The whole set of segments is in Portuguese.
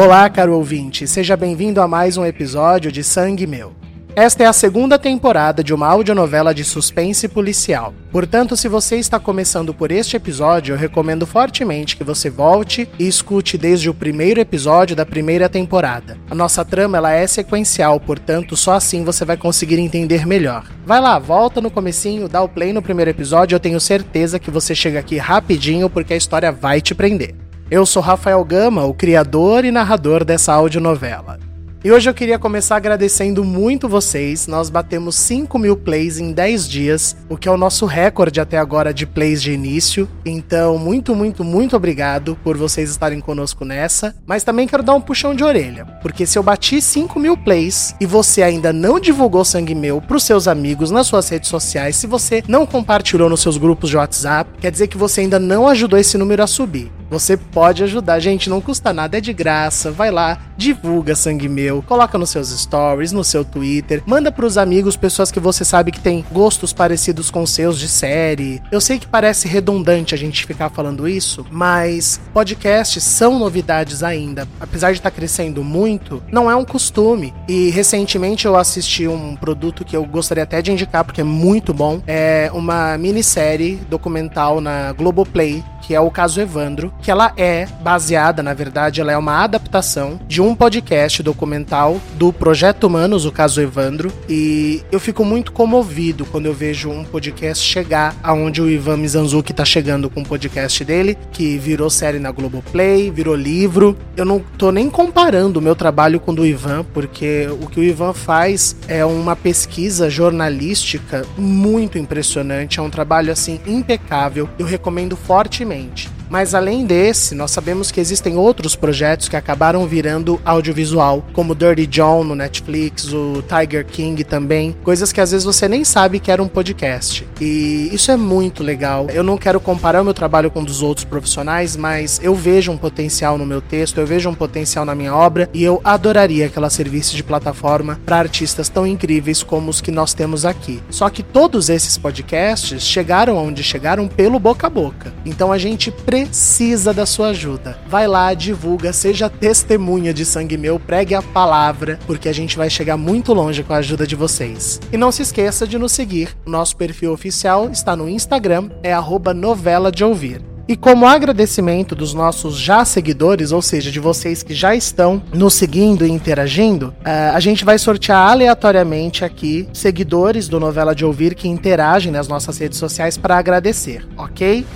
Olá, caro ouvinte, seja bem-vindo a mais um episódio de Sangue Meu. Esta é a segunda temporada de uma audionovela de suspense policial. Portanto, se você está começando por este episódio, eu recomendo fortemente que você volte e escute desde o primeiro episódio da primeira temporada. A nossa trama ela é sequencial, portanto, só assim você vai conseguir entender melhor. Vai lá, volta no comecinho, dá o play no primeiro episódio, eu tenho certeza que você chega aqui rapidinho porque a história vai te prender. Eu sou Rafael Gama, o criador e narrador dessa audionovela. E hoje eu queria começar agradecendo muito vocês. Nós batemos 5 mil plays em 10 dias, o que é o nosso recorde até agora de plays de início. Então, muito, muito, muito obrigado por vocês estarem conosco nessa. Mas também quero dar um puxão de orelha, porque se eu bati 5 mil plays e você ainda não divulgou Sangue Meu pros seus amigos nas suas redes sociais, se você não compartilhou nos seus grupos de WhatsApp, quer dizer que você ainda não ajudou esse número a subir. Você pode ajudar, gente, não custa nada, é de graça. Vai lá, divulga Sangue Meu, coloca nos seus stories, no seu Twitter, manda pros amigos, pessoas que você sabe que tem gostos parecidos com seus de série. Eu sei que parece redundante a gente ficar falando isso, mas podcasts são novidades ainda. Apesar de estar tá crescendo muito, não é um costume. E recentemente eu assisti um produto que eu gostaria até de indicar porque é muito bom. É uma minissérie documental na Globoplay que é o caso Evandro, que ela é baseada, na verdade, ela é uma adaptação de um podcast documental do Projeto Humanos, o caso Evandro, e eu fico muito comovido quando eu vejo um podcast chegar aonde o Ivan Mizanzuki tá chegando com o podcast dele, que virou série na Globoplay, virou livro. Eu não tô nem comparando o meu trabalho com o do Ivan, porque o que o Ivan faz é uma pesquisa jornalística muito impressionante, é um trabalho assim impecável. Eu recomendo fortemente mas além desse, nós sabemos que existem outros projetos que acabaram virando audiovisual, como Dirty John no Netflix, o Tiger King também, coisas que às vezes você nem sabe que era um podcast. E isso é muito legal. Eu não quero comparar o meu trabalho com dos outros profissionais, mas eu vejo um potencial no meu texto, eu vejo um potencial na minha obra e eu adoraria que ela servisse de plataforma para artistas tão incríveis como os que nós temos aqui. Só que todos esses podcasts chegaram onde chegaram pelo boca a boca. Então a gente gente precisa da sua ajuda. Vai lá, divulga, seja testemunha de sangue meu, pregue a palavra, porque a gente vai chegar muito longe com a ajuda de vocês. E não se esqueça de nos seguir. Nosso perfil oficial está no Instagram, é novela de ouvir. E como agradecimento dos nossos já seguidores, ou seja, de vocês que já estão nos seguindo e interagindo, uh, a gente vai sortear aleatoriamente aqui seguidores do Novela de Ouvir que interagem nas nossas redes sociais para agradecer, ok?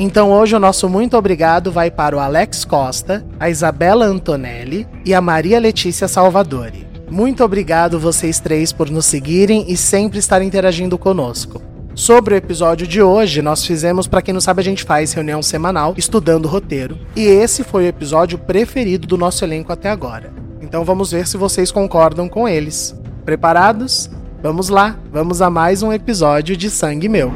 Então hoje o nosso muito obrigado vai para o Alex Costa, a Isabela Antonelli e a Maria Letícia Salvadori. Muito obrigado vocês três por nos seguirem e sempre estar interagindo conosco. Sobre o episódio de hoje, nós fizemos, para quem não sabe, a gente faz reunião semanal estudando roteiro, e esse foi o episódio preferido do nosso elenco até agora. Então vamos ver se vocês concordam com eles. Preparados? Vamos lá, vamos a mais um episódio de Sangue Meu.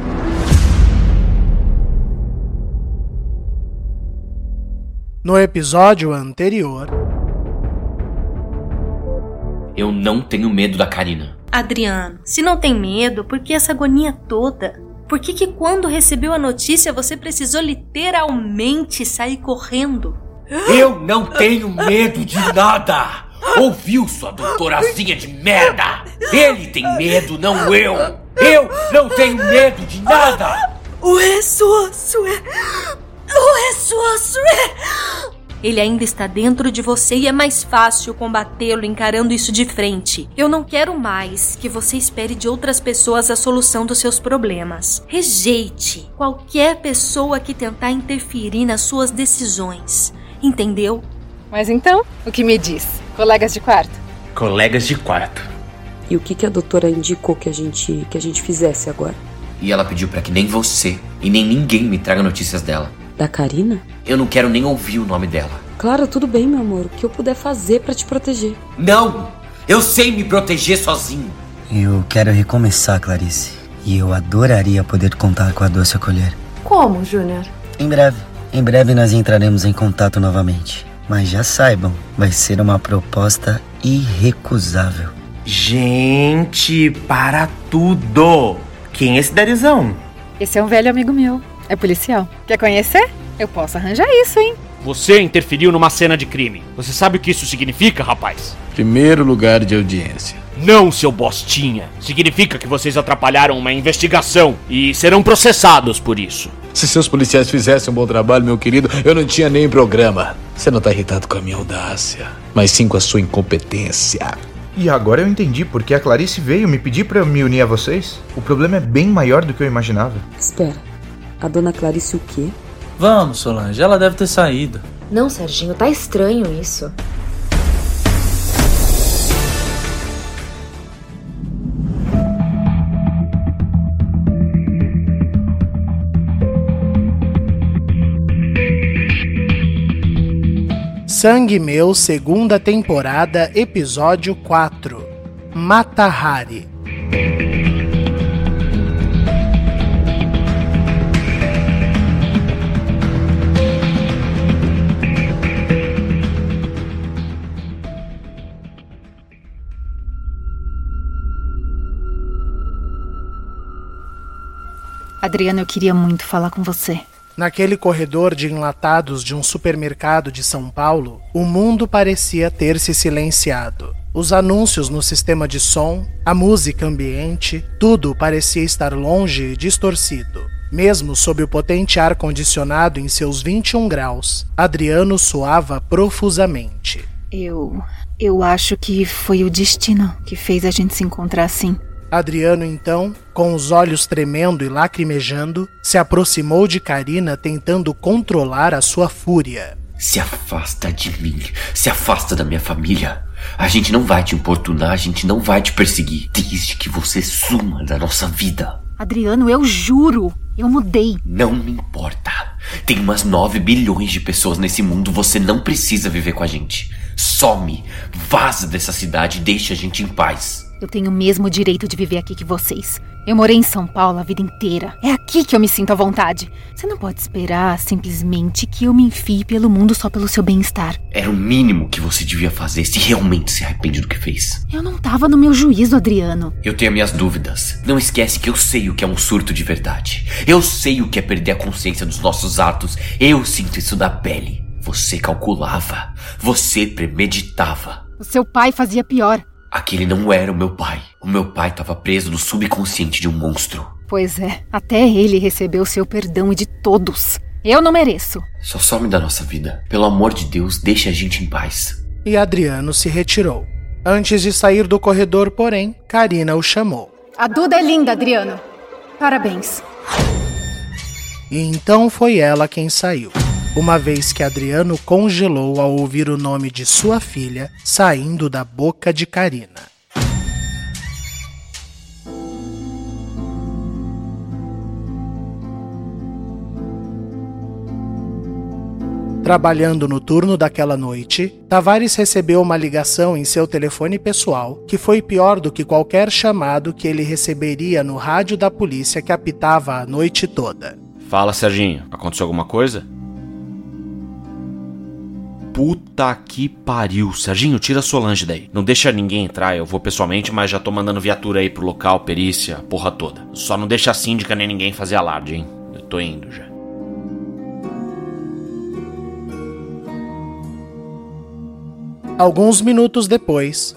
No episódio anterior. Eu não tenho medo da Karina. Adriano, se não tem medo, por que essa agonia toda? Por que, que quando recebeu a notícia você precisou literalmente sair correndo? Eu não tenho medo de nada! Ouviu, sua doutorazinha de merda? Ele tem medo, não eu! Eu não tenho medo de nada! É o ressosso é... Ele ainda está dentro de você e é mais fácil combatê-lo encarando isso de frente. Eu não quero mais que você espere de outras pessoas a solução dos seus problemas. Rejeite qualquer pessoa que tentar interferir nas suas decisões. Entendeu? Mas então, o que me diz? Colegas de quarto? Colegas de quarto. E o que, que a doutora indicou que a gente que a gente fizesse agora? E ela pediu para que nem você e nem ninguém me traga notícias dela. Da Karina? Eu não quero nem ouvir o nome dela. Claro, tudo bem, meu amor. O que eu puder fazer para te proteger. Não! Eu sei me proteger sozinho. Eu quero recomeçar, Clarice. E eu adoraria poder contar com a doce acolher. Como, Júnior? Em breve. Em breve nós entraremos em contato novamente. Mas já saibam, vai ser uma proposta irrecusável. Gente, para tudo! Quem é esse Darizão? Esse é um velho amigo meu. É policial. Quer conhecer? Eu posso arranjar isso, hein? Você interferiu numa cena de crime. Você sabe o que isso significa, rapaz? Primeiro lugar de audiência. Não, seu bostinha. Significa que vocês atrapalharam uma investigação e serão processados por isso. Se seus policiais fizessem um bom trabalho, meu querido, eu não tinha nem programa. Você não tá irritado com a minha audácia, mas sim com a sua incompetência. E agora eu entendi porque a Clarice veio me pedir para me unir a vocês. O problema é bem maior do que eu imaginava. Espera, a dona Clarice o quê? Vamos, Solange, ela deve ter saído. Não, Serginho, tá estranho isso. Sangue Meu, segunda temporada, episódio 4 Matahari. Adriana, eu queria muito falar com você. Naquele corredor de enlatados de um supermercado de São Paulo, o mundo parecia ter se silenciado. Os anúncios no sistema de som, a música ambiente, tudo parecia estar longe e distorcido. Mesmo sob o potente ar-condicionado em seus 21 graus, Adriano suava profusamente. Eu. Eu acho que foi o destino que fez a gente se encontrar assim. Adriano, então, com os olhos tremendo e lacrimejando, se aproximou de Karina tentando controlar a sua fúria. Se afasta de mim, se afasta da minha família. A gente não vai te importunar, a gente não vai te perseguir, desde que você suma da nossa vida. Adriano, eu juro, eu mudei. Não me importa. Tem umas 9 bilhões de pessoas nesse mundo, você não precisa viver com a gente. Some, vaza dessa cidade e deixa a gente em paz. Eu tenho o mesmo direito de viver aqui que vocês. Eu morei em São Paulo a vida inteira. É aqui que eu me sinto à vontade. Você não pode esperar simplesmente que eu me enfie pelo mundo só pelo seu bem-estar. Era o mínimo que você devia fazer se realmente se arrepende do que fez. Eu não tava no meu juízo, Adriano. Eu tenho minhas dúvidas. Não esquece que eu sei o que é um surto de verdade. Eu sei o que é perder a consciência dos nossos atos. Eu sinto isso da pele. Você calculava. Você premeditava. O seu pai fazia pior. Aquele não era o meu pai. O meu pai estava preso no subconsciente de um monstro. Pois é, até ele recebeu seu perdão e de todos. Eu não mereço. Só some da nossa vida. Pelo amor de Deus, deixe a gente em paz. E Adriano se retirou. Antes de sair do corredor, porém, Karina o chamou. A Duda é linda, Adriano. Parabéns. E então foi ela quem saiu uma vez que Adriano congelou ao ouvir o nome de sua filha saindo da boca de Karina. Trabalhando no turno daquela noite, Tavares recebeu uma ligação em seu telefone pessoal que foi pior do que qualquer chamado que ele receberia no rádio da polícia que apitava a noite toda. Fala, Serginho. Aconteceu alguma coisa? Puta que pariu. Serginho, tira a Solange daí. Não deixa ninguém entrar, eu vou pessoalmente, mas já tô mandando viatura aí pro local, perícia, porra toda. Só não deixa a síndica nem ninguém fazer alarde, hein? Eu tô indo já. Alguns minutos depois,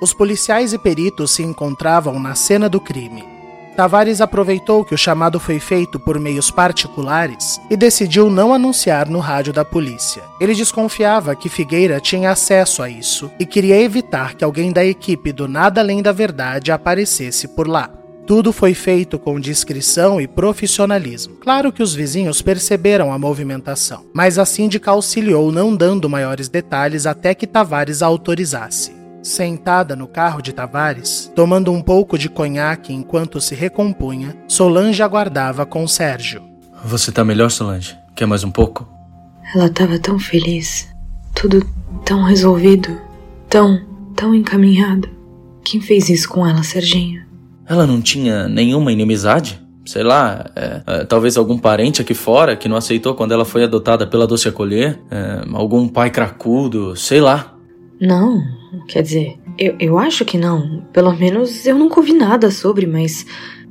os policiais e peritos se encontravam na cena do crime. Tavares aproveitou que o chamado foi feito por meios particulares e decidiu não anunciar no rádio da polícia. Ele desconfiava que Figueira tinha acesso a isso e queria evitar que alguém da equipe do Nada Além da Verdade aparecesse por lá. Tudo foi feito com discrição e profissionalismo. Claro que os vizinhos perceberam a movimentação, mas a síndica auxiliou não dando maiores detalhes até que Tavares a autorizasse. Sentada no carro de Tavares, tomando um pouco de conhaque enquanto se recompunha, Solange aguardava com Sérgio. Você tá melhor, Solange? Quer mais um pouco? Ela tava tão feliz. Tudo tão resolvido. Tão, tão encaminhado. Quem fez isso com ela, Serginho? Ela não tinha nenhuma inimizade? Sei lá, é, é, talvez algum parente aqui fora que não aceitou quando ela foi adotada pela Doce Acolher? É, algum pai cracudo, sei lá. Não, quer dizer, eu, eu acho que não. Pelo menos eu nunca ouvi nada sobre, mas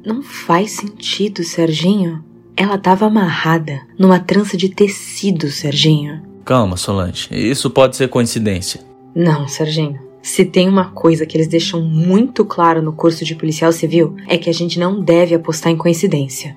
não faz sentido, Serginho. Ela tava amarrada numa trança de tecido, Serginho. Calma, Solange. Isso pode ser coincidência. Não, Serginho. Se tem uma coisa que eles deixam muito claro no curso de policial civil, é que a gente não deve apostar em coincidência.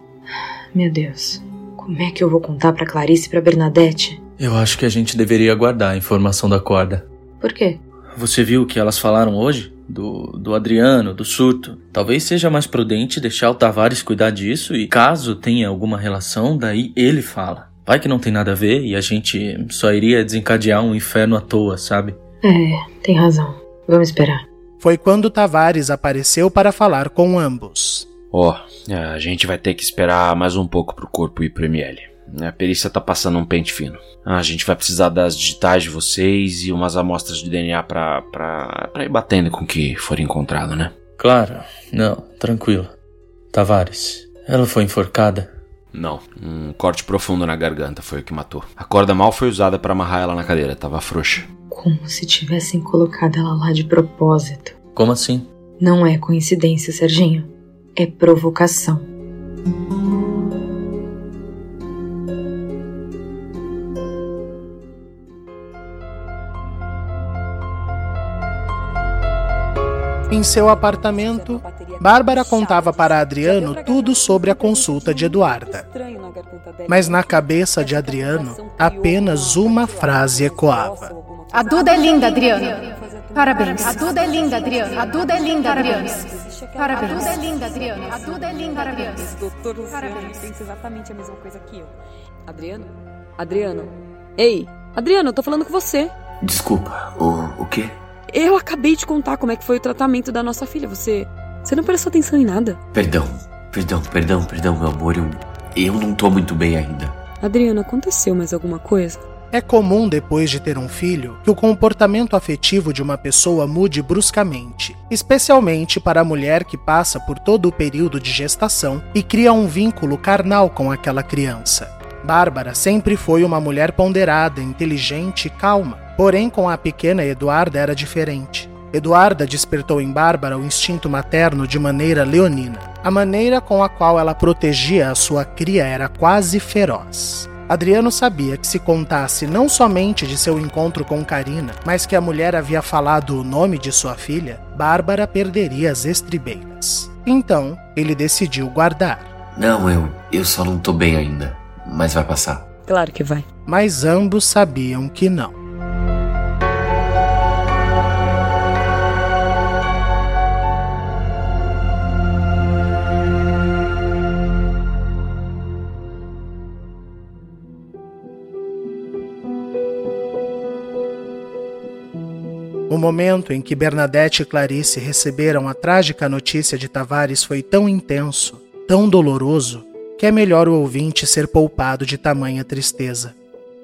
Meu Deus, como é que eu vou contar para Clarice e para Bernadette? Eu acho que a gente deveria aguardar a informação da corda. Por quê? Você viu o que elas falaram hoje? Do, do Adriano, do surto. Talvez seja mais prudente deixar o Tavares cuidar disso e, caso tenha alguma relação, daí ele fala. Vai que não tem nada a ver e a gente só iria desencadear um inferno à toa, sabe? É, tem razão. Vamos esperar. Foi quando Tavares apareceu para falar com ambos. Ó, oh, a gente vai ter que esperar mais um pouco pro corpo ir pro ML. A perícia tá passando um pente fino. A gente vai precisar das digitais de vocês e umas amostras de DNA pra, pra, pra ir batendo com o que for encontrado, né? Claro. Não, tranquilo. Tavares, ela foi enforcada? Não, um corte profundo na garganta foi o que matou. A corda mal foi usada para amarrar ela na cadeira, tava frouxa. Como se tivessem colocado ela lá de propósito. Como assim? Não é coincidência, Serginho. É provocação. Em seu apartamento, Bárbara contava para Adriano tudo sobre a consulta de Eduarda. Mas na cabeça de Adriano, apenas uma frase ecoava: A Duda é linda, Adriano. Parabéns. A Duda é linda, Adriano. A Duda é linda, Adriano. Parabéns. A Duda é linda, Adriano. A Duda é linda, Parabéns. Doutor Luciano pensa exatamente a mesma coisa que eu. Adriano? Adriano? Ei, Adriano, eu tô falando com você. Desculpa, o, o quê? Eu acabei de contar como é que foi o tratamento da nossa filha. Você. Você não prestou atenção em nada. Perdão, perdão, perdão, perdão, meu amor. Eu, eu não tô muito bem ainda. Adriano, aconteceu mais alguma coisa? É comum, depois de ter um filho, que o comportamento afetivo de uma pessoa mude bruscamente, especialmente para a mulher que passa por todo o período de gestação e cria um vínculo carnal com aquela criança. Bárbara sempre foi uma mulher ponderada, inteligente e calma, porém com a pequena Eduarda era diferente. Eduarda despertou em Bárbara o instinto materno de maneira leonina. A maneira com a qual ela protegia a sua cria era quase feroz. Adriano sabia que se contasse não somente de seu encontro com Karina, mas que a mulher havia falado o nome de sua filha, Bárbara perderia as estribeiras. Então, ele decidiu guardar. Não, eu, eu só não tô bem ainda, mas vai passar. Claro que vai. Mas ambos sabiam que não. O momento em que Bernadette e Clarice receberam a trágica notícia de Tavares foi tão intenso, tão doloroso, que é melhor o ouvinte ser poupado de tamanha tristeza.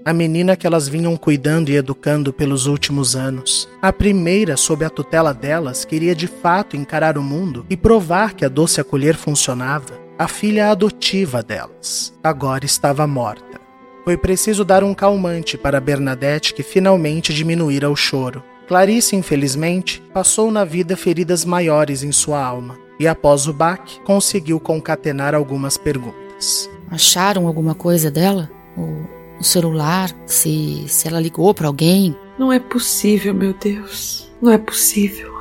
A menina que elas vinham cuidando e educando pelos últimos anos, a primeira sob a tutela delas, queria de fato encarar o mundo e provar que a doce acolher funcionava, a filha adotiva delas, agora estava morta. Foi preciso dar um calmante para Bernadette que finalmente diminuíra o choro. Clarice, infelizmente, passou na vida feridas maiores em sua alma e, após o baque, conseguiu concatenar algumas perguntas. Acharam alguma coisa dela? O, o celular? Se, se ela ligou para alguém? Não é possível, meu Deus. Não é possível.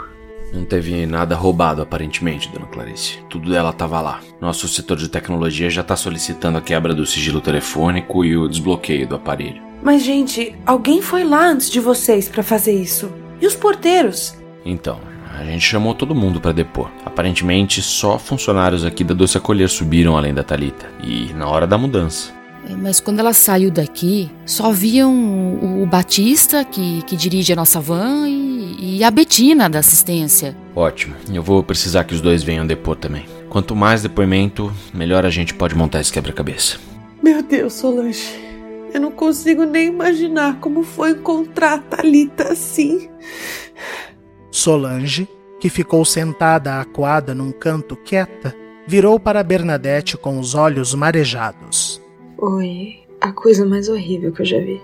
Não teve nada roubado, aparentemente, dona Clarice. Tudo dela estava lá. Nosso setor de tecnologia já está solicitando a quebra do sigilo telefônico e o desbloqueio do aparelho. Mas, gente, alguém foi lá antes de vocês para fazer isso. E os porteiros? Então, a gente chamou todo mundo para depor. Aparentemente, só funcionários aqui da Doce Acolher subiram além da Talita. E na hora da mudança. É, mas quando ela saiu daqui, só viam o, o Batista, que, que dirige a nossa van, e, e a Betina, da assistência. Ótimo. Eu vou precisar que os dois venham depor também. Quanto mais depoimento, melhor a gente pode montar esse quebra-cabeça. Meu Deus, Solange. Eu não consigo nem imaginar como foi encontrar a Thalita assim. Solange, que ficou sentada acuada num canto quieta, virou para Bernadette com os olhos marejados. Foi a coisa mais horrível que eu já vi.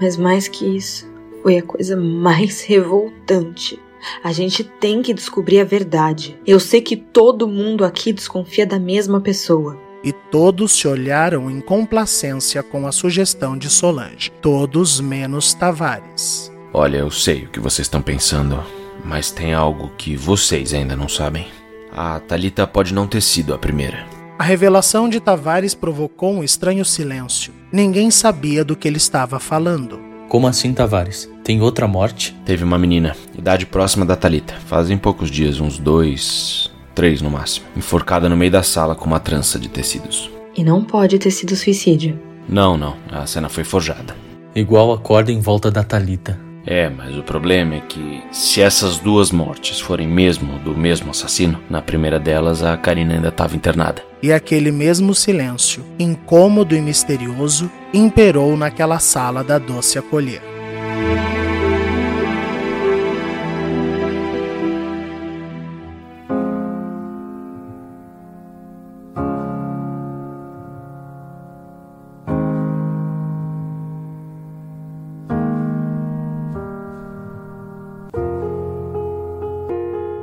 Mas mais que isso, foi a coisa mais revoltante. A gente tem que descobrir a verdade. Eu sei que todo mundo aqui desconfia da mesma pessoa. E todos se olharam em complacência com a sugestão de Solange. Todos menos Tavares. Olha, eu sei o que vocês estão pensando, mas tem algo que vocês ainda não sabem. A Talita pode não ter sido a primeira. A revelação de Tavares provocou um estranho silêncio. Ninguém sabia do que ele estava falando. Como assim, Tavares? Tem outra morte? Teve uma menina, idade próxima da Talita. Fazem poucos dias, uns dois, três no máximo, enforcada no meio da sala com uma trança de tecidos. E não pode ter sido suicídio. Não, não. A cena foi forjada. Igual a corda em volta da Talita. É, mas o problema é que se essas duas mortes forem mesmo do mesmo assassino, na primeira delas a Karina ainda estava internada. E aquele mesmo silêncio, incômodo e misterioso, imperou naquela sala da doce acolher.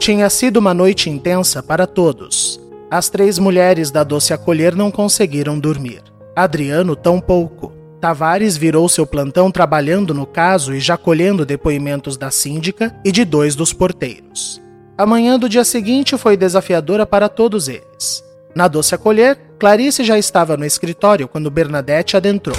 Tinha sido uma noite intensa para todos. As três mulheres da doce acolher não conseguiram dormir. Adriano tampouco. Tavares virou seu plantão trabalhando no caso e já colhendo depoimentos da síndica e de dois dos porteiros. A manhã do dia seguinte foi desafiadora para todos eles. Na doce acolher, Clarice já estava no escritório quando Bernadette adentrou.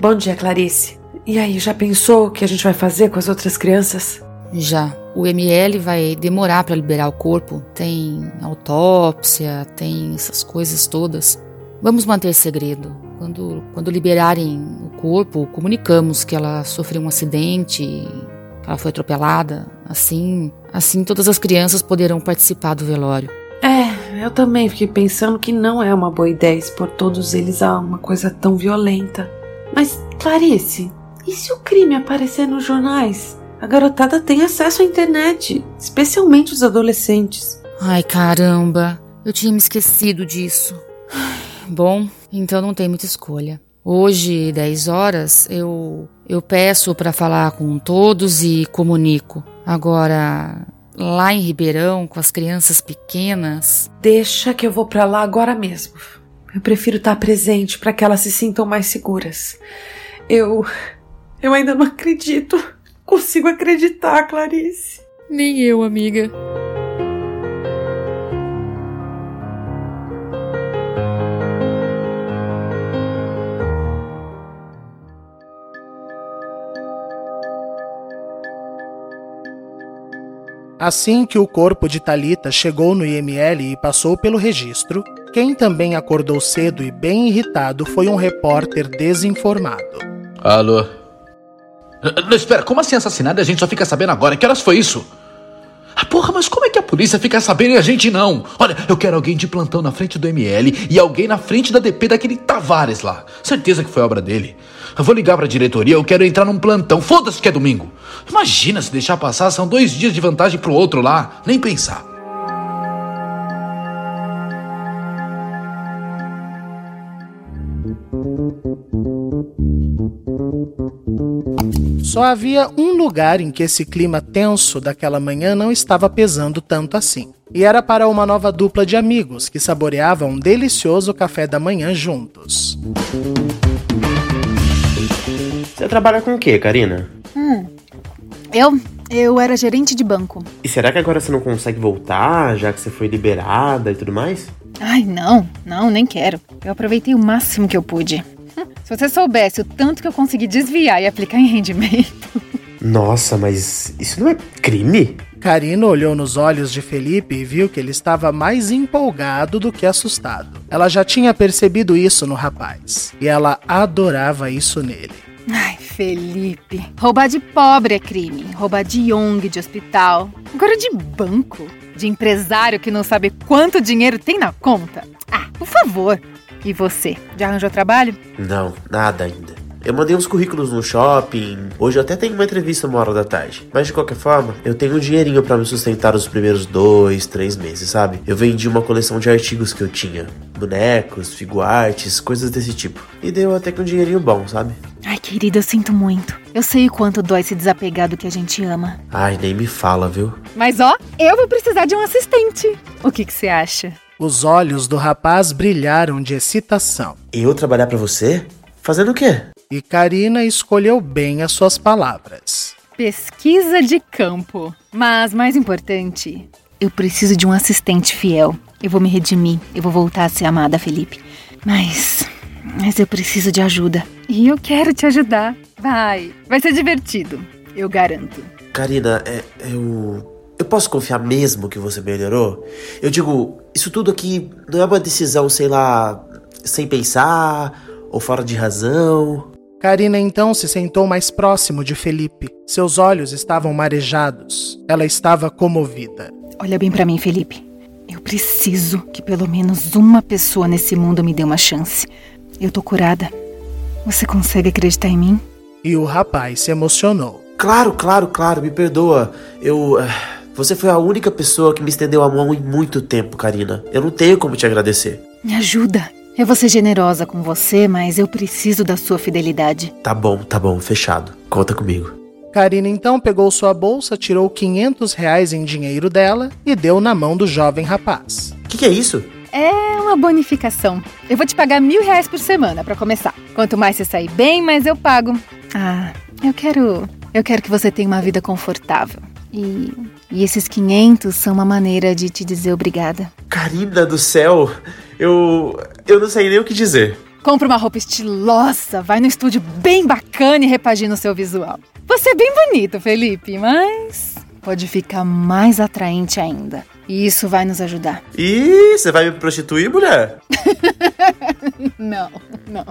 Bom dia, Clarice. E aí, já pensou o que a gente vai fazer com as outras crianças? Já. O ML vai demorar para liberar o corpo. Tem autópsia, tem essas coisas todas. Vamos manter segredo. Quando, quando liberarem o corpo, comunicamos que ela sofreu um acidente, que ela foi atropelada. Assim, assim todas as crianças poderão participar do velório. É, eu também fiquei pensando que não é uma boa ideia expor todos eles a uma coisa tão violenta. Mas, Clarice, e se o crime aparecer nos jornais? A garotada tem acesso à internet, especialmente os adolescentes. Ai, caramba, eu tinha me esquecido disso. Bom, então não tem muita escolha. Hoje, 10 horas, eu eu peço para falar com todos e comunico. Agora, lá em Ribeirão, com as crianças pequenas, Deixa que eu vou para lá agora mesmo. Eu prefiro estar presente para que elas se sintam mais seguras. Eu eu ainda não acredito consigo acreditar, Clarice. Nem eu, amiga. Assim que o corpo de Talita chegou no IML e passou pelo registro, quem também acordou cedo e bem irritado foi um repórter desinformado. Alô? Não, espera, como assim assassinado e a gente só fica sabendo agora? Que horas foi isso? Ah, porra, mas como é que a polícia fica sabendo e a gente não? Olha, eu quero alguém de plantão na frente do ML e alguém na frente da DP daquele Tavares lá. Certeza que foi obra dele. Eu vou ligar pra diretoria, eu quero entrar num plantão. Foda-se que é domingo. Imagina se deixar passar, são dois dias de vantagem pro outro lá. Nem pensar. Só havia um lugar em que esse clima tenso daquela manhã não estava pesando tanto assim. E era para uma nova dupla de amigos que saboreavam um delicioso café da manhã juntos. Você trabalha com o quê, Karina? Hum. Eu? Eu era gerente de banco. E será que agora você não consegue voltar, já que você foi liberada e tudo mais? Ai, não, não, nem quero. Eu aproveitei o máximo que eu pude. Se você soubesse o tanto que eu consegui desviar e aplicar em rendimento. Nossa, mas isso não é crime? Karina olhou nos olhos de Felipe e viu que ele estava mais empolgado do que assustado. Ela já tinha percebido isso no rapaz e ela adorava isso nele. Ai, Felipe. Roubar de pobre é crime. Roubar de ONG, de hospital. Agora de banco. De empresário que não sabe quanto dinheiro tem na conta. Ah, por favor. E você? Já arranjou trabalho? Não, nada ainda. Eu mandei uns currículos no shopping. Hoje eu até tenho uma entrevista uma hora da tarde. Mas de qualquer forma, eu tenho um dinheirinho para me sustentar os primeiros dois, três meses, sabe? Eu vendi uma coleção de artigos que eu tinha: bonecos, figuartes, coisas desse tipo. E deu até que um dinheirinho bom, sabe? Ai, querida, eu sinto muito. Eu sei o quanto dói se desapegar do que a gente ama. Ai, nem me fala, viu? Mas ó, eu vou precisar de um assistente. O que que você acha? Os olhos do rapaz brilharam de excitação. Eu trabalhar para você? Fazendo o quê? E Karina escolheu bem as suas palavras. Pesquisa de campo. Mas mais importante, eu preciso de um assistente fiel. Eu vou me redimir, eu vou voltar a ser amada, Felipe. Mas. Mas eu preciso de ajuda. E eu quero te ajudar. Vai, vai ser divertido. Eu garanto. Karina, é, eu. Eu posso confiar mesmo que você melhorou? Eu digo, isso tudo aqui não é uma decisão, sei lá, sem pensar ou fora de razão. Karina então se sentou mais próximo de Felipe. Seus olhos estavam marejados. Ela estava comovida. Olha bem para mim, Felipe. Eu preciso que pelo menos uma pessoa nesse mundo me dê uma chance. Eu tô curada. Você consegue acreditar em mim? E o rapaz se emocionou. Claro, claro, claro, me perdoa. Eu. Você foi a única pessoa que me estendeu a mão em muito tempo, Karina. Eu não tenho como te agradecer. Me ajuda. Eu vou ser generosa com você, mas eu preciso da sua fidelidade. Tá bom, tá bom, fechado. Conta comigo. Karina então pegou sua bolsa, tirou 500 reais em dinheiro dela e deu na mão do jovem rapaz. O que, que é isso? É uma bonificação. Eu vou te pagar mil reais por semana para começar. Quanto mais você sair bem, mais eu pago. Ah, eu quero. Eu quero que você tenha uma vida confortável. E, e esses 500 são uma maneira de te dizer obrigada. Karina do céu, eu. Eu não sei nem o que dizer. Compra uma roupa estilosa, vai no estúdio bem bacana e repagina o seu visual. Você é bem bonito, Felipe, mas pode ficar mais atraente ainda. E isso vai nos ajudar. Ih, você vai me prostituir, mulher? não, não.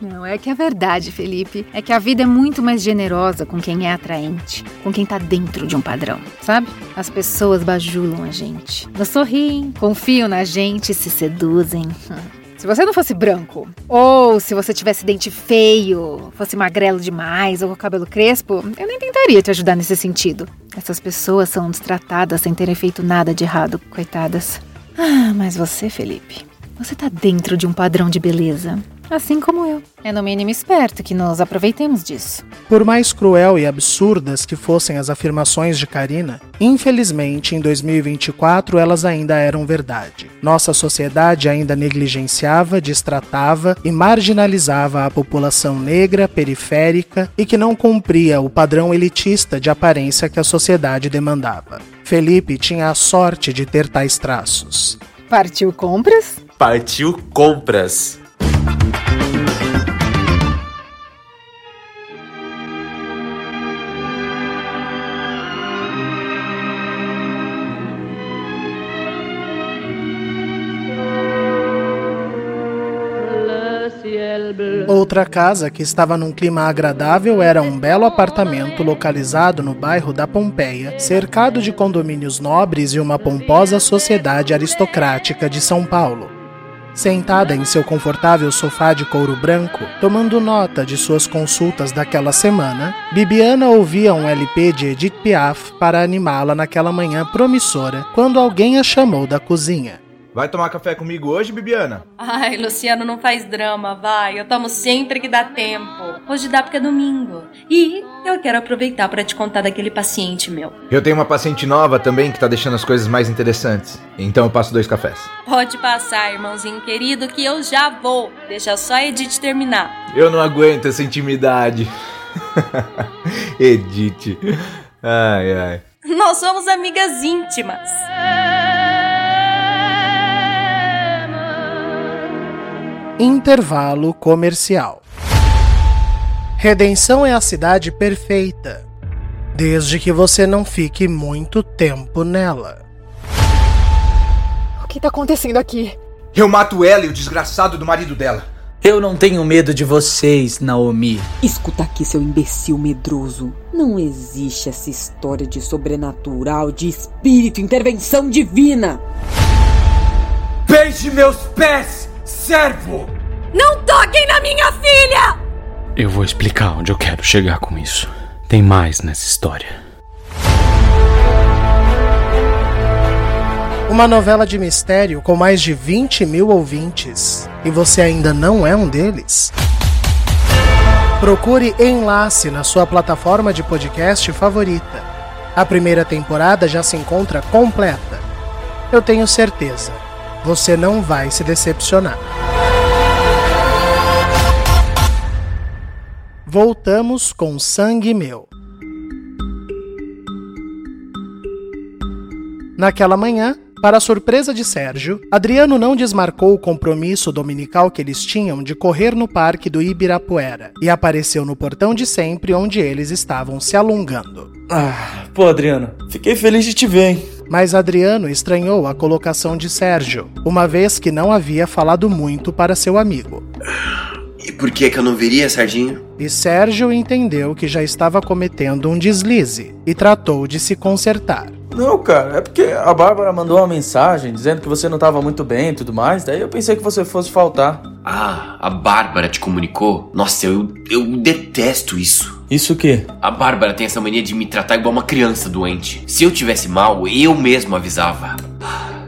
Não, é que é verdade, Felipe. É que a vida é muito mais generosa com quem é atraente, com quem tá dentro de um padrão, sabe? As pessoas bajulam a gente, nos sorriem, confiam na gente, se seduzem. Se você não fosse branco, ou se você tivesse dente feio, fosse magrelo demais ou com cabelo crespo, eu nem tentaria te ajudar nesse sentido. Essas pessoas são destratadas sem terem feito nada de errado, coitadas. Ah, mas você, Felipe, você tá dentro de um padrão de beleza. Assim como eu. É no mínimo esperto que nós aproveitemos disso. Por mais cruel e absurdas que fossem as afirmações de Karina, infelizmente em 2024 elas ainda eram verdade. Nossa sociedade ainda negligenciava, destratava e marginalizava a população negra, periférica e que não cumpria o padrão elitista de aparência que a sociedade demandava. Felipe tinha a sorte de ter tais traços. Partiu compras? Partiu compras. Outra casa que estava num clima agradável era um belo apartamento localizado no bairro da Pompeia, cercado de condomínios nobres e uma pomposa sociedade aristocrática de São Paulo. Sentada em seu confortável sofá de couro branco, tomando nota de suas consultas daquela semana, Bibiana ouvia um LP de Edith Piaf para animá-la naquela manhã promissora, quando alguém a chamou da cozinha. Vai tomar café comigo hoje, Bibiana? Ai, Luciano, não faz drama, vai. Eu tomo sempre que dá tempo. Hoje dá porque é domingo. E eu quero aproveitar para te contar daquele paciente meu. Eu tenho uma paciente nova também que tá deixando as coisas mais interessantes. Então eu passo dois cafés. Pode passar, irmãozinho querido, que eu já vou. Deixa só a Edith terminar. Eu não aguento essa intimidade. Edith. Ai, ai. Nós somos amigas íntimas. Intervalo comercial. Redenção é a cidade perfeita, desde que você não fique muito tempo nela. O que tá acontecendo aqui? Eu mato ela e o desgraçado do marido dela. Eu não tenho medo de vocês, Naomi. Escuta aqui, seu imbecil medroso. Não existe essa história de sobrenatural, de espírito, intervenção divina. Beije meus pés! Servo! Não toquem na minha filha! Eu vou explicar onde eu quero chegar com isso. Tem mais nessa história. Uma novela de mistério com mais de 20 mil ouvintes. E você ainda não é um deles? Procure Enlace na sua plataforma de podcast favorita. A primeira temporada já se encontra completa. Eu tenho certeza, você não vai se decepcionar. Voltamos com Sangue Meu. Naquela manhã, para a surpresa de Sérgio, Adriano não desmarcou o compromisso dominical que eles tinham de correr no parque do Ibirapuera e apareceu no portão de sempre onde eles estavam se alongando. Ah, pô, Adriano, fiquei feliz de te ver, hein? Mas Adriano estranhou a colocação de Sérgio, uma vez que não havia falado muito para seu amigo. E por que que eu não viria, Sardinho? E Sérgio entendeu que já estava cometendo um deslize e tratou de se consertar. Não, cara, é porque a Bárbara mandou uma mensagem dizendo que você não tava muito bem e tudo mais, daí eu pensei que você fosse faltar. Ah, a Bárbara te comunicou? Nossa, eu, eu detesto isso. Isso o quê? A Bárbara tem essa mania de me tratar igual uma criança doente. Se eu tivesse mal, eu mesmo avisava.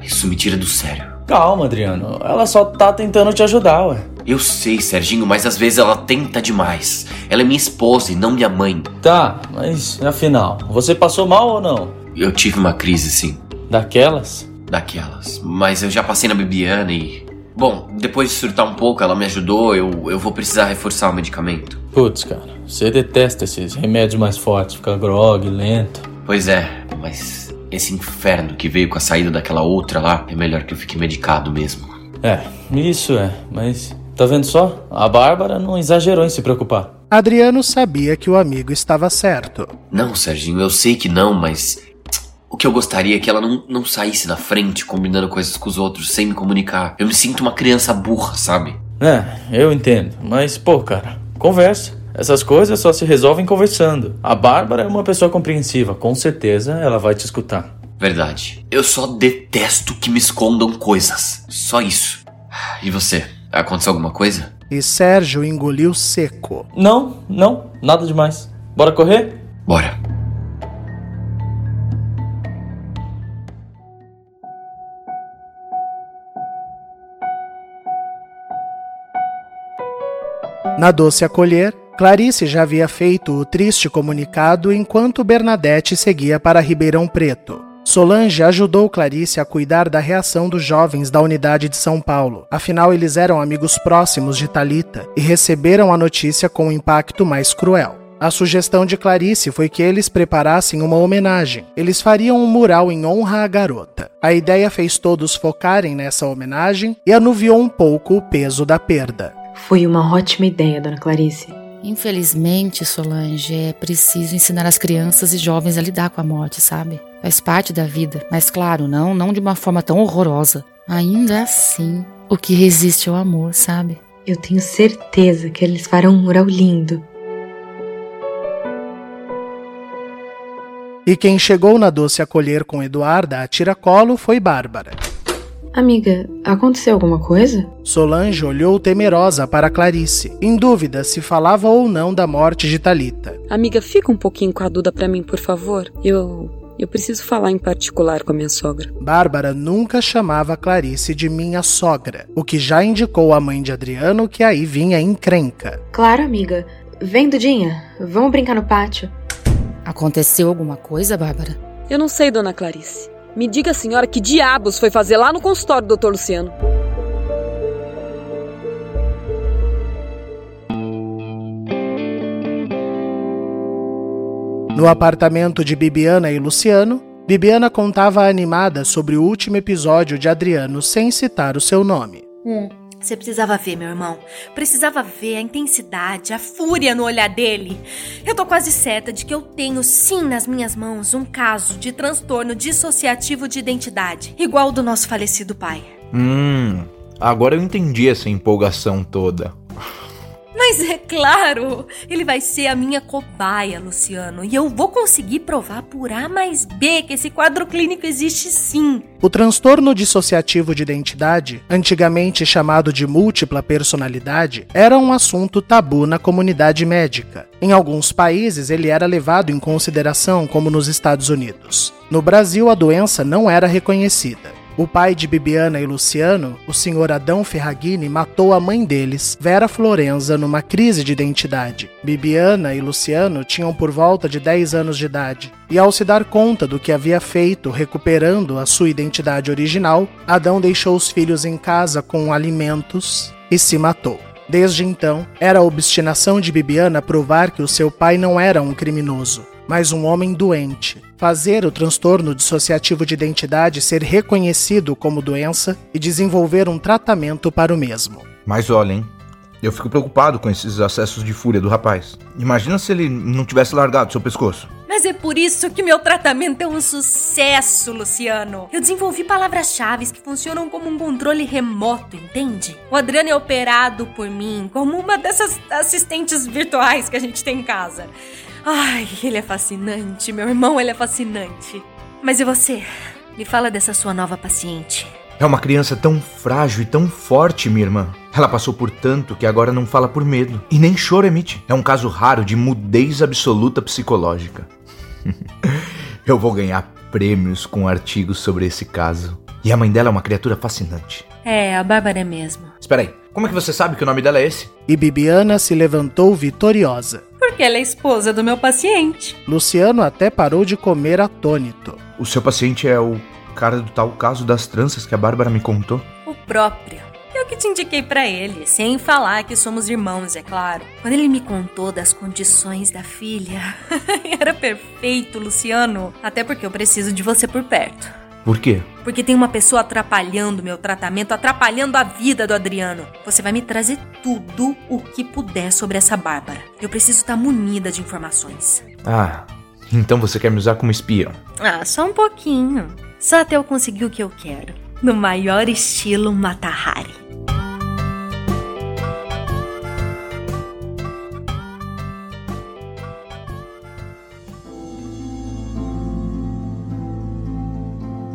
Isso me tira do sério. Calma, Adriano, ela só tá tentando te ajudar, ué. Eu sei, Serginho, mas às vezes ela tenta demais. Ela é minha esposa e não minha mãe. Tá, mas afinal, você passou mal ou não? Eu tive uma crise, sim. Daquelas? Daquelas. Mas eu já passei na Bibiana e. Bom, depois de surtar um pouco, ela me ajudou, eu, eu vou precisar reforçar o medicamento. Putz, cara, você detesta esses remédios mais fortes, fica grog, lento. Pois é, mas esse inferno que veio com a saída daquela outra lá, é melhor que eu fique medicado mesmo. É, isso é, mas tá vendo só? A Bárbara não exagerou em se preocupar. Adriano sabia que o amigo estava certo. Não, Serginho, eu sei que não, mas. O que eu gostaria é que ela não, não saísse na frente combinando coisas com os outros sem me comunicar. Eu me sinto uma criança burra, sabe? É, eu entendo, mas pô, cara, conversa. Essas coisas só se resolvem conversando. A Bárbara é uma pessoa compreensiva, com certeza ela vai te escutar. Verdade. Eu só detesto que me escondam coisas. Só isso. E você? Aconteceu alguma coisa? E Sérgio engoliu seco. Não, não, nada demais. Bora correr? Bora. Na doce acolher, Clarice já havia feito o triste comunicado enquanto Bernadette seguia para Ribeirão Preto. Solange ajudou Clarice a cuidar da reação dos jovens da unidade de São Paulo. Afinal, eles eram amigos próximos de Talita e receberam a notícia com um impacto mais cruel. A sugestão de Clarice foi que eles preparassem uma homenagem. Eles fariam um mural em honra à garota. A ideia fez todos focarem nessa homenagem e anuviou um pouco o peso da perda. Foi uma ótima ideia, dona Clarice. Infelizmente, Solange, é preciso ensinar as crianças e jovens a lidar com a morte, sabe? Faz parte da vida, mas claro, não, não de uma forma tão horrorosa. Ainda assim, o que resiste é o amor, sabe? Eu tenho certeza que eles farão um mural lindo. E quem chegou na doce acolher com Eduarda a tiracolo foi Bárbara. Amiga, aconteceu alguma coisa? Solange olhou temerosa para Clarice, em dúvida se falava ou não da morte de Talita. Amiga, fica um pouquinho com a Duda para mim, por favor. Eu eu preciso falar em particular com a minha sogra. Bárbara nunca chamava Clarice de minha sogra, o que já indicou à mãe de Adriano que aí vinha encrenca. Claro, amiga. Vem, Dudinha. Vamos brincar no pátio. Aconteceu alguma coisa, Bárbara? Eu não sei, dona Clarice. Me diga, senhora, que diabos foi fazer lá no consultório do Dr. Luciano? No apartamento de Bibiana e Luciano, Bibiana contava animada sobre o último episódio de Adriano sem citar o seu nome. Hum. Você precisava ver, meu irmão. Precisava ver a intensidade, a fúria no olhar dele. Eu tô quase certa de que eu tenho, sim, nas minhas mãos, um caso de transtorno dissociativo de identidade, igual ao do nosso falecido pai. Hum, agora eu entendi essa empolgação toda. Mas é claro, ele vai ser a minha cobaia, Luciano, e eu vou conseguir provar por A mais B que esse quadro clínico existe sim. O transtorno dissociativo de identidade, antigamente chamado de múltipla personalidade, era um assunto tabu na comunidade médica. Em alguns países, ele era levado em consideração, como nos Estados Unidos. No Brasil, a doença não era reconhecida. O pai de Bibiana e Luciano, o senhor Adão Ferragini, matou a mãe deles, Vera Florenza, numa crise de identidade. Bibiana e Luciano tinham por volta de 10 anos de idade, e ao se dar conta do que havia feito, recuperando a sua identidade original, Adão deixou os filhos em casa com alimentos e se matou. Desde então, era a obstinação de Bibiana provar que o seu pai não era um criminoso, mas um homem doente. Fazer o transtorno dissociativo de identidade ser reconhecido como doença e desenvolver um tratamento para o mesmo. Mas olha, hein? Eu fico preocupado com esses acessos de fúria do rapaz. Imagina se ele não tivesse largado seu pescoço. Mas é por isso que meu tratamento é um sucesso, Luciano. Eu desenvolvi palavras-chave que funcionam como um controle remoto, entende? O Adriano é operado por mim como uma dessas assistentes virtuais que a gente tem em casa. Ai, ele é fascinante. Meu irmão, ele é fascinante. Mas e você? Me fala dessa sua nova paciente. É uma criança tão frágil e tão forte, minha irmã. Ela passou por tanto que agora não fala por medo. E nem choro emite. É um caso raro de mudez absoluta psicológica. Eu vou ganhar prêmios com artigos sobre esse caso. E a mãe dela é uma criatura fascinante. É, a Bárbara é mesmo. Espera aí, como é que você sabe que o nome dela é esse? E Bibiana se levantou vitoriosa. Porque ela é esposa do meu paciente. Luciano até parou de comer atônito. O seu paciente é o cara do tal caso das tranças que a Bárbara me contou? O próprio. Eu que te indiquei para ele, sem falar que somos irmãos, é claro. Quando ele me contou das condições da filha, era perfeito, Luciano. Até porque eu preciso de você por perto. Por quê? Porque tem uma pessoa atrapalhando meu tratamento, atrapalhando a vida do Adriano. Você vai me trazer tudo o que puder sobre essa Bárbara. Eu preciso estar munida de informações. Ah, então você quer me usar como espião? Ah, só um pouquinho. Só até eu conseguir o que eu quero. No maior estilo Matahari.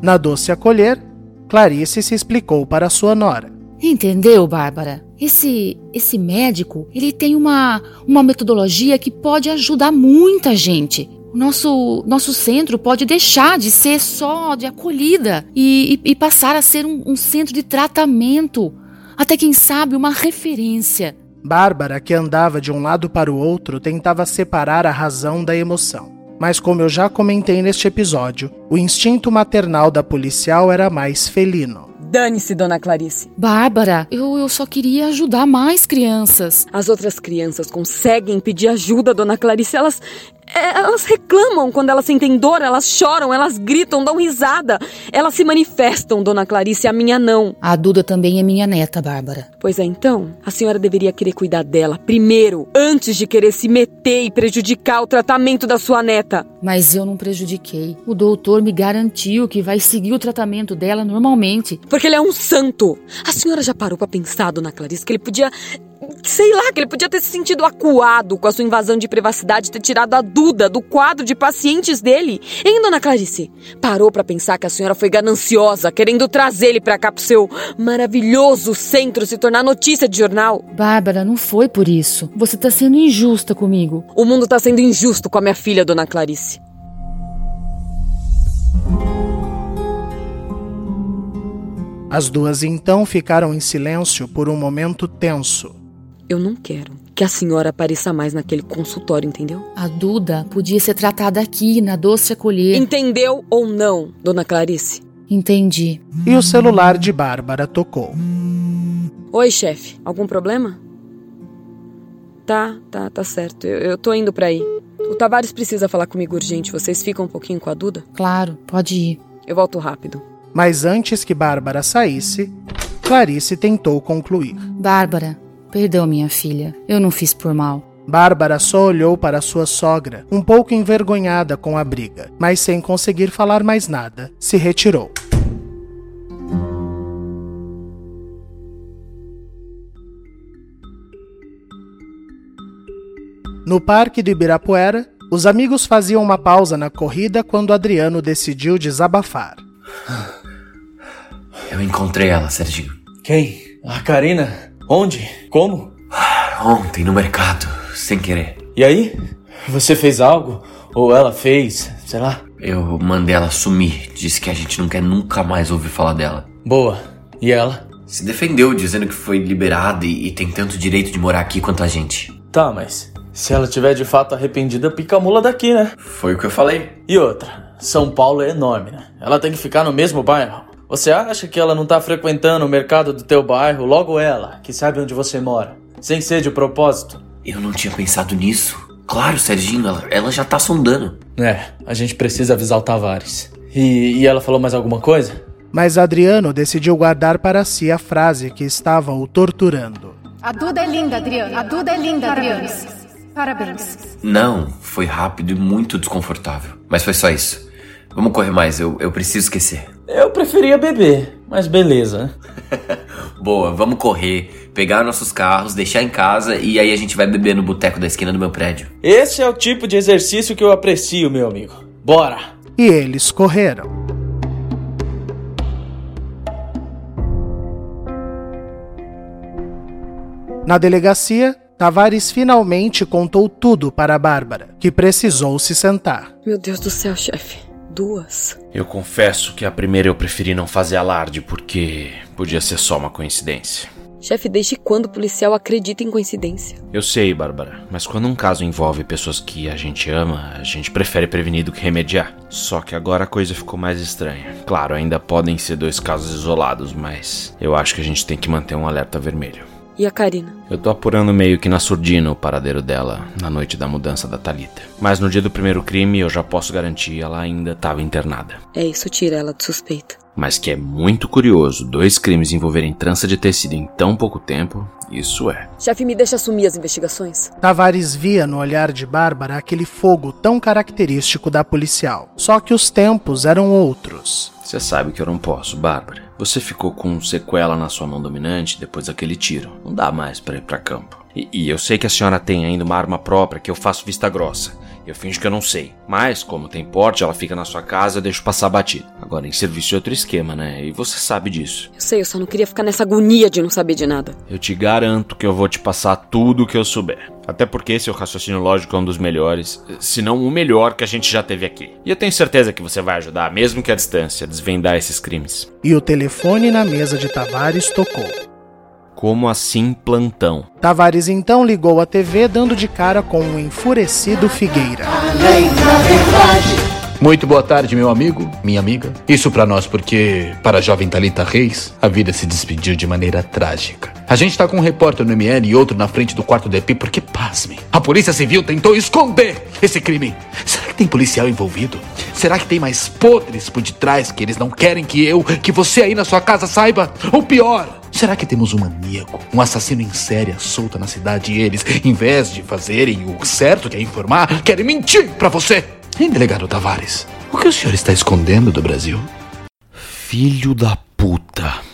Na doce acolher, Clarice se explicou para sua nora. Entendeu, Bárbara? Esse esse médico, ele tem uma uma metodologia que pode ajudar muita gente. O nosso, nosso centro pode deixar de ser só de acolhida e, e, e passar a ser um, um centro de tratamento. Até quem sabe uma referência. Bárbara, que andava de um lado para o outro, tentava separar a razão da emoção. Mas, como eu já comentei neste episódio, o instinto maternal da policial era mais felino. Dane-se, dona Clarice. Bárbara, eu, eu só queria ajudar mais crianças. As outras crianças conseguem pedir ajuda, dona Clarice. Elas. Elas reclamam quando elas sentem dor, elas choram, elas gritam, dão risada. Elas se manifestam, dona Clarice, a minha não. A Duda também é minha neta, Bárbara. Pois é, então, a senhora deveria querer cuidar dela primeiro, antes de querer se meter e prejudicar o tratamento da sua neta. Mas eu não prejudiquei. O doutor me garantiu que vai seguir o tratamento dela normalmente. Porque ele é um santo. A senhora já parou para pensar, dona Clarice, que ele podia sei lá, que ele podia ter se sentido acuado com a sua invasão de privacidade, ter tirado a Duda do quadro de pacientes dele. Hein, dona Clarice? Parou para pensar que a senhora foi gananciosa, querendo trazer ele para cá pro seu maravilhoso centro se tornar notícia de jornal? Bárbara, não foi por isso. Você tá sendo injusta comigo. O mundo tá sendo injusto com a minha filha, dona Clarice. As duas então ficaram em silêncio por um momento tenso. Eu não quero que a senhora apareça mais naquele consultório, entendeu? A Duda podia ser tratada aqui, na doce acolher. Entendeu ou não, dona Clarice? Entendi. E o celular de Bárbara tocou. Oi, chefe. Algum problema? Tá, tá, tá certo. Eu, eu tô indo pra aí. O Tavares precisa falar comigo urgente. Vocês ficam um pouquinho com a Duda? Claro, pode ir. Eu volto rápido. Mas antes que Bárbara saísse, Clarice tentou concluir. Bárbara, perdão, minha filha. Eu não fiz por mal. Bárbara só olhou para sua sogra, um pouco envergonhada com a briga, mas sem conseguir falar mais nada, se retirou. No parque do Ibirapuera, os amigos faziam uma pausa na corrida quando Adriano decidiu desabafar. Eu encontrei ela, Serginho. Quem? A Karina? Onde? Como? Ontem, no mercado, sem querer. E aí? Você fez algo? Ou ela fez? Sei lá. Eu mandei ela sumir. Disse que a gente não quer nunca mais ouvir falar dela. Boa. E ela? Se defendeu, dizendo que foi liberada e, e tem tanto direito de morar aqui quanto a gente. Tá, mas se ela tiver de fato arrependida, pica a mula daqui, né? Foi o que eu falei. E outra, São Paulo é enorme, né? Ela tem que ficar no mesmo bairro. Você acha que ela não tá frequentando o mercado do teu bairro, logo ela, que sabe onde você mora, sem ser de propósito? Eu não tinha pensado nisso. Claro, Serginho, ela, ela já tá sondando. É, a gente precisa avisar o Tavares. E, e ela falou mais alguma coisa? Mas Adriano decidiu guardar para si a frase que estava o torturando. A Duda é linda, Adriano. A Duda é linda, Adriano. Parabéns. Não, foi rápido e muito desconfortável. Mas foi só isso. Vamos correr mais, eu, eu preciso esquecer. Eu preferia beber, mas beleza. Boa, vamos correr, pegar nossos carros, deixar em casa e aí a gente vai beber no boteco da esquina do meu prédio. Esse é o tipo de exercício que eu aprecio, meu amigo. Bora! E eles correram. Na delegacia, Tavares finalmente contou tudo para a Bárbara, que precisou se sentar. Meu Deus do céu, chefe. Duas. Eu confesso que a primeira eu preferi não fazer alarde porque podia ser só uma coincidência. Chefe, desde quando o policial acredita em coincidência? Eu sei, Bárbara, mas quando um caso envolve pessoas que a gente ama, a gente prefere prevenir do que remediar. Só que agora a coisa ficou mais estranha. Claro, ainda podem ser dois casos isolados, mas eu acho que a gente tem que manter um alerta vermelho. E a Karina? Eu tô apurando meio que na surdina o paradeiro dela na noite da mudança da Talita. Mas no dia do primeiro crime eu já posso garantir ela ainda estava internada. É isso, tira ela de suspeita. Mas que é muito curioso dois crimes envolverem trança de tecido em tão pouco tempo, isso é. Chefe, me deixa assumir as investigações. Tavares via no olhar de Bárbara aquele fogo tão característico da policial. Só que os tempos eram outros. Você sabe que eu não posso, Bárbara. Você ficou com sequela na sua mão dominante depois daquele tiro. Não dá mais para ir para campo. E, e, eu sei que a senhora tem ainda uma arma própria que eu faço vista grossa. Eu finjo que eu não sei. Mas, como tem porte, ela fica na sua casa, eu deixo passar batido. Agora, em serviço é outro esquema, né? E você sabe disso. Eu sei, eu só não queria ficar nessa agonia de não saber de nada. Eu te garanto que eu vou te passar tudo o que eu souber. Até porque seu raciocínio lógico é um dos melhores, se não o melhor que a gente já teve aqui. E eu tenho certeza que você vai ajudar, mesmo que à distância, a desvendar esses crimes. E o telefone na mesa de Tavares tocou. Como assim plantão? Tavares então ligou a TV dando de cara com um enfurecido Figueira. Muito boa tarde, meu amigo, minha amiga. Isso para nós porque, para a jovem Talita Reis, a vida se despediu de maneira trágica. A gente tá com um repórter no ML e outro na frente do quarto DP porque, pasmem, a Polícia Civil tentou esconder esse crime. Será que tem policial envolvido? Será que tem mais podres por detrás que eles não querem que eu, que você aí na sua casa saiba? Ou pior, Será que temos um maníaco, um assassino em série solta na cidade e eles, em vez de fazerem o certo que é informar, querem mentir para você? Hein, delegado Tavares? O que o senhor está escondendo do Brasil? Filho da puta.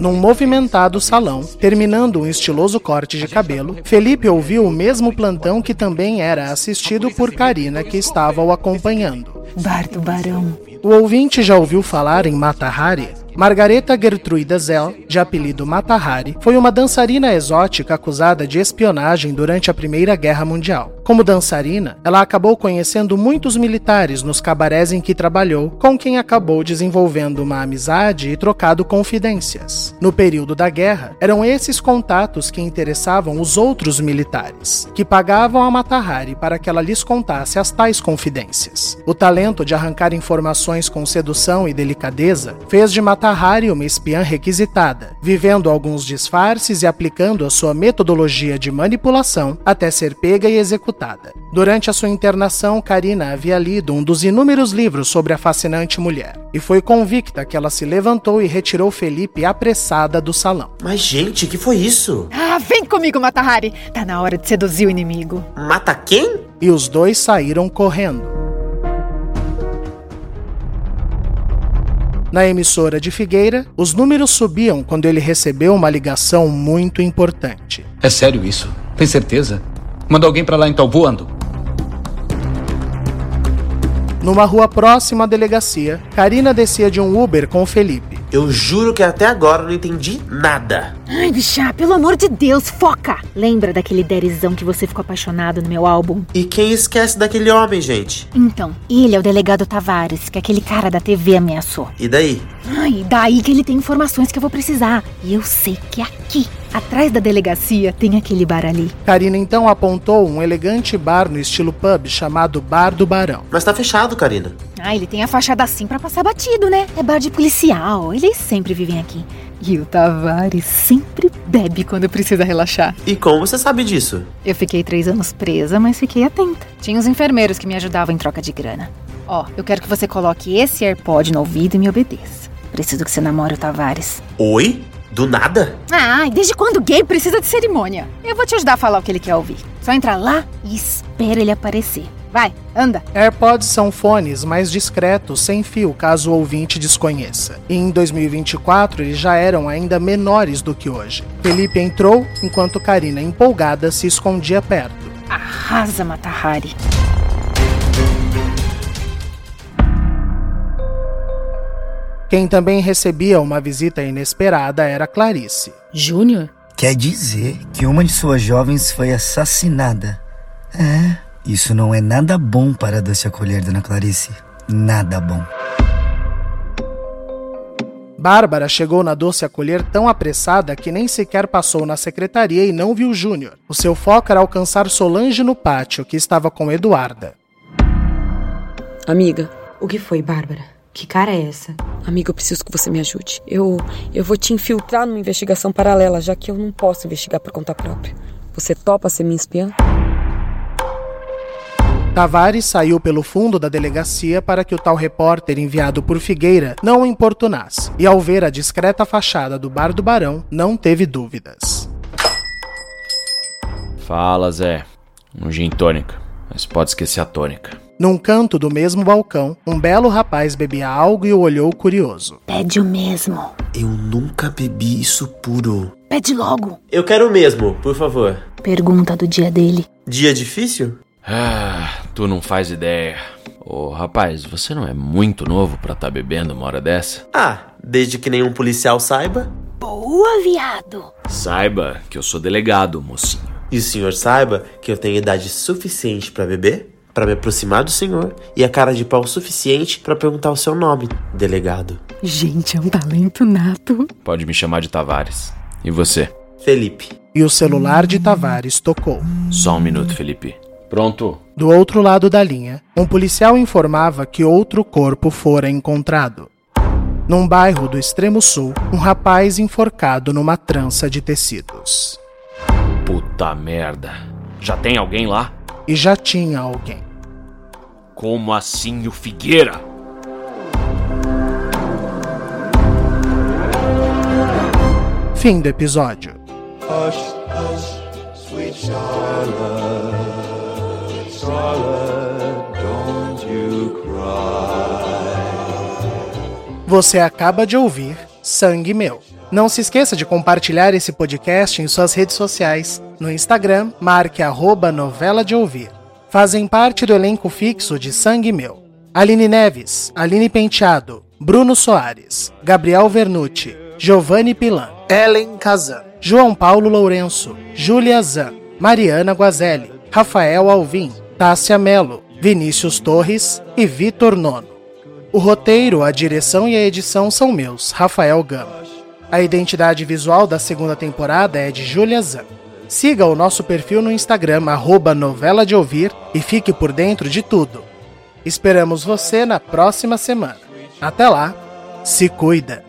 Num movimentado salão, terminando um estiloso corte de cabelo, Felipe ouviu o mesmo plantão que também era assistido por Karina, que estava o acompanhando. Bar do Barão. O ouvinte já ouviu falar em Mata Hari? Margareta Gertruida Zell, de apelido Mata Hari, foi uma dançarina exótica acusada de espionagem durante a Primeira Guerra Mundial. Como dançarina, ela acabou conhecendo muitos militares nos cabarés em que trabalhou, com quem acabou desenvolvendo uma amizade e trocado confidências. No período da guerra, eram esses contatos que interessavam os outros militares, que pagavam a Mata Hari para que ela lhes contasse as tais confidências. O talento de arrancar informações com sedução e delicadeza fez de Mata Hari uma espiã requisitada, vivendo alguns disfarces e aplicando a sua metodologia de manipulação até ser pega e executada. Durante a sua internação, Karina havia lido um dos inúmeros livros sobre a fascinante mulher e foi convicta que ela se levantou e retirou Felipe apressada do salão. Mas, gente, que foi isso? Ah, vem comigo, Matahari! Tá na hora de seduzir o inimigo. Mata quem? E os dois saíram correndo. Na emissora de Figueira, os números subiam quando ele recebeu uma ligação muito importante. É sério isso? Tem certeza? Manda alguém para lá então, voando. Numa rua próxima à delegacia, Karina descia de um Uber com o Felipe. Eu juro que até agora eu não entendi nada. Ai, bicha, pelo amor de Deus, foca! Lembra daquele derizão que você ficou apaixonado no meu álbum? E quem esquece daquele homem, gente? Então, ele é o delegado Tavares, que aquele cara da TV ameaçou. E daí? Ai, daí que ele tem informações que eu vou precisar. E eu sei que aqui, atrás da delegacia, tem aquele bar ali. Karina então apontou um elegante bar no estilo pub chamado Bar do Barão. Mas tá fechado, Karina. Ah, ele tem a fachada assim para passar batido, né? É bar de policial, eles sempre vivem aqui. E o Tavares sempre bebe quando precisa relaxar. E como você sabe disso? Eu fiquei três anos presa, mas fiquei atenta. Tinha os enfermeiros que me ajudavam em troca de grana. Ó, eu quero que você coloque esse AirPod no ouvido e me obedeça. Preciso que você namore o Tavares. Oi? Do nada? Ah, e desde quando gay precisa de cerimônia? Eu vou te ajudar a falar o que ele quer ouvir. Só entrar lá e espera ele aparecer. Vai, anda. AirPods são fones mais discretos, sem fio, caso o ouvinte desconheça. E em 2024 eles já eram ainda menores do que hoje. Felipe entrou, enquanto Karina, empolgada, se escondia perto. Arrasa, Matahari. Quem também recebia uma visita inesperada era Clarice. Júnior? Quer dizer que uma de suas jovens foi assassinada. É, isso não é nada bom para a doce acolher, dona Clarice. Nada bom. Bárbara chegou na doce acolher tão apressada que nem sequer passou na secretaria e não viu Júnior. O seu foco era alcançar Solange no pátio, que estava com Eduarda. Amiga. O que foi, Bárbara? Que cara é essa? Amiga, eu preciso que você me ajude. Eu, eu vou te infiltrar numa investigação paralela, já que eu não posso investigar por conta própria. Você topa ser minha espiã? Tavares saiu pelo fundo da delegacia para que o tal repórter enviado por Figueira não o importunasse, e ao ver a discreta fachada do Bar do Barão, não teve dúvidas. Fala, Zé. Um gin tônica, mas pode esquecer a tônica. Num canto do mesmo balcão, um belo rapaz bebia algo e o olhou curioso. Pede o mesmo. Eu nunca bebi isso puro. Pede logo. Eu quero o mesmo, por favor. Pergunta do dia dele. Dia difícil? Ah, tu não faz ideia. Ô, rapaz, você não é muito novo pra tá bebendo uma hora dessa? Ah, desde que nenhum policial saiba. Boa, viado. Saiba que eu sou delegado, mocinho. E o senhor saiba que eu tenho idade suficiente pra beber, pra me aproximar do senhor e a cara de pau suficiente pra perguntar o seu nome, delegado. Gente, é um talento nato. Pode me chamar de Tavares. E você? Felipe. E o celular de Tavares tocou. Só um minuto, Felipe. Pronto. Do outro lado da linha, um policial informava que outro corpo fora encontrado. Num bairro do extremo sul, um rapaz enforcado numa trança de tecidos. Puta merda. Já tem alguém lá? E já tinha alguém. Como assim o Figueira? Fim do episódio. Hush, hush, sweet Charlotte, Você acaba de ouvir Sangue Meu. Não se esqueça de compartilhar esse podcast em suas redes sociais. No Instagram, marque arroba novela de ouvir. Fazem parte do elenco fixo de Sangue Meu. Aline Neves, Aline Penteado, Bruno Soares, Gabriel Vernucci, Giovanni Pilan, Ellen Kazan, João Paulo Lourenço, Júlia Zan, Mariana Guazelli, Rafael Alvim, Tássia Melo, Vinícius Torres e Vitor Nono. O roteiro, a direção e a edição são meus, Rafael Gama. A identidade visual da segunda temporada é de Júlia Zan. Siga o nosso perfil no Instagram, arroba novela de ouvir, e fique por dentro de tudo. Esperamos você na próxima semana. Até lá, se cuida!